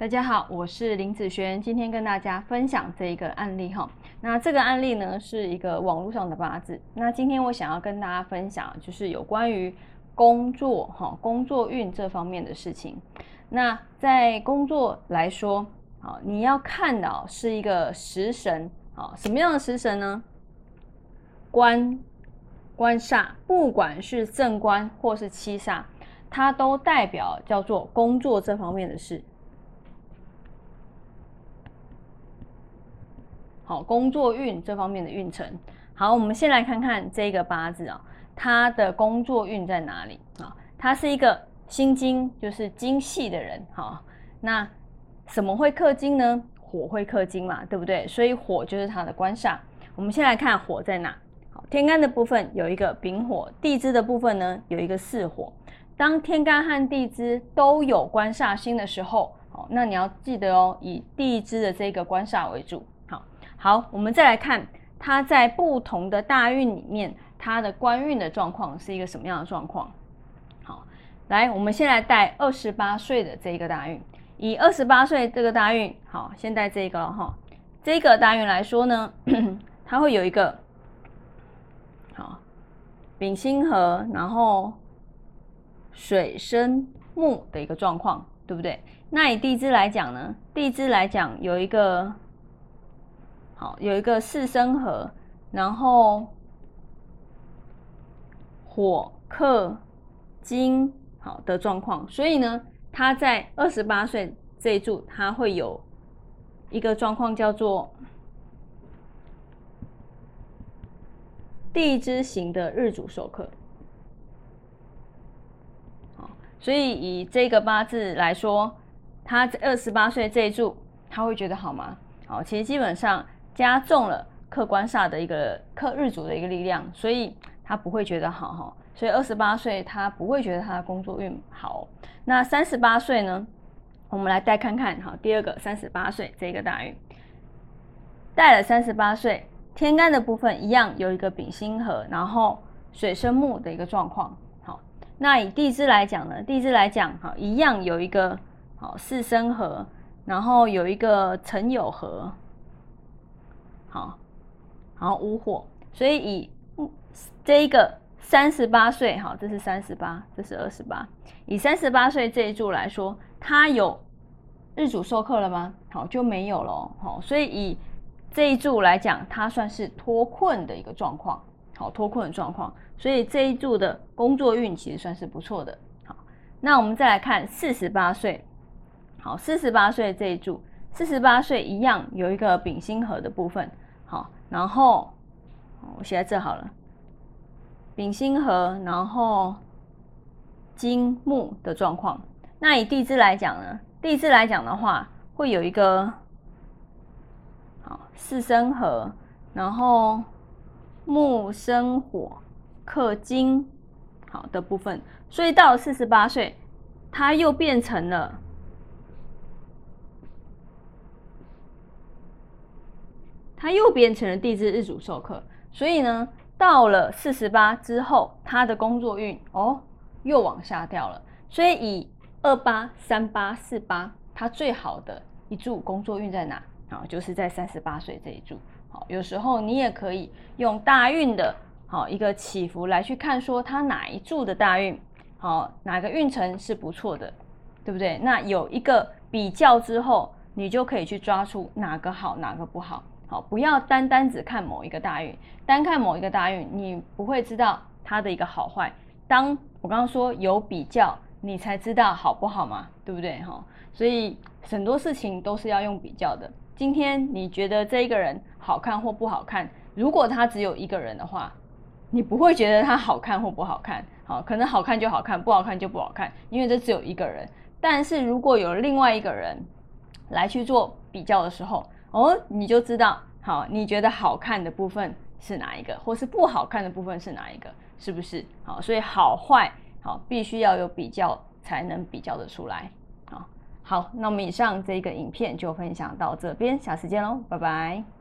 大家好，我是林子璇，今天跟大家分享这一个案例哈。那这个案例呢是一个网络上的八字。那今天我想要跟大家分享，就是有关于工作哈、工作运这方面的事情。那在工作来说，好，你要看到是一个食神，好，什么样的食神呢？官官煞，不管是正官或是七煞，它都代表叫做工作这方面的事。好，工作运这方面的运程。好，我们先来看看这个八字啊，他的工作运在哪里啊？他是一个心金，就是精细的人。好，那什么会克金呢？火会克金嘛，对不对？所以火就是他的官煞。我们先来看火在哪。好，天干的部分有一个丙火，地支的部分呢有一个巳火。当天干和地支都有官煞星的时候，好，那你要记得哦，以地支的这个官煞为主。好，我们再来看它在不同的大运里面，它的官运的状况是一个什么样的状况？好，来，我们先来带二十八岁的这个大运，以二十八岁这个大运，好，先带这个了哈。这个大运来说呢，它会有一个好丙辛合，然后水生木的一个状况，对不对？那以地支来讲呢，地支来讲有一个。好，有一个四生合，然后火克金，好的状况，所以呢，他在二十八岁这一柱，他会有一个状况叫做地支型的日主受克。好，所以以这个八字来说，他二十八岁这一柱，他会觉得好吗？好，其实基本上。加重了客观煞的一个克日主的一个力量，所以他不会觉得好哈。所以二十八岁他不会觉得他的工作运好。那三十八岁呢？我们来再看看哈。第二个三十八岁这个大运，带了三十八岁天干的部分一样有一个丙辛合，然后水生木的一个状况。好，那以地支来讲呢？地支来讲哈，一样有一个好四生合，然后有一个辰酉合。好，好无火，所以以这一个三十八岁，好，这是三十八，这是二十八。以三十八岁这一柱来说，他有日主授课了吗？好，就没有了。好，所以以这一柱来讲，它算是脱困的一个状况。好，脱困的状况，所以这一柱的工作运其实算是不错的。好，那我们再来看四十八岁，好，四十八岁这一柱。四十八岁一样有一个丙辛合的部分，好，然后我写在这好了，丙辛合，然后金木的状况。那以地支来讲呢？地支来讲的话，会有一个好四生合，然后木生火克金，好的部分。所以到了四十八岁，它又变成了。它又变成了地支日主受克，所以呢，到了四十八之后，他的工作运哦又往下掉了。所以以二八、三八、四八，他最好的一柱工作运在哪？啊，就是在三十八岁这一柱。好，有时候你也可以用大运的好一个起伏来去看，说他哪一柱的大运好，哪个运程是不错的，对不对？那有一个比较之后，你就可以去抓出哪个好，哪个不好。好，不要单单只看某一个大运，单看某一个大运，你不会知道它的一个好坏。当我刚刚说有比较，你才知道好不好嘛，对不对？哈，所以很多事情都是要用比较的。今天你觉得这一个人好看或不好看，如果他只有一个人的话，你不会觉得他好看或不好看。好，可能好看就好看，不好看就不好看，因为这只有一个人。但是如果有另外一个人来去做比较的时候，哦，你就知道，好，你觉得好看的部分是哪一个，或是不好看的部分是哪一个，是不是？好，所以好坏，好，必须要有比较才能比较的出来。好，好，那我们以上这个影片就分享到这边，下次见喽，拜拜。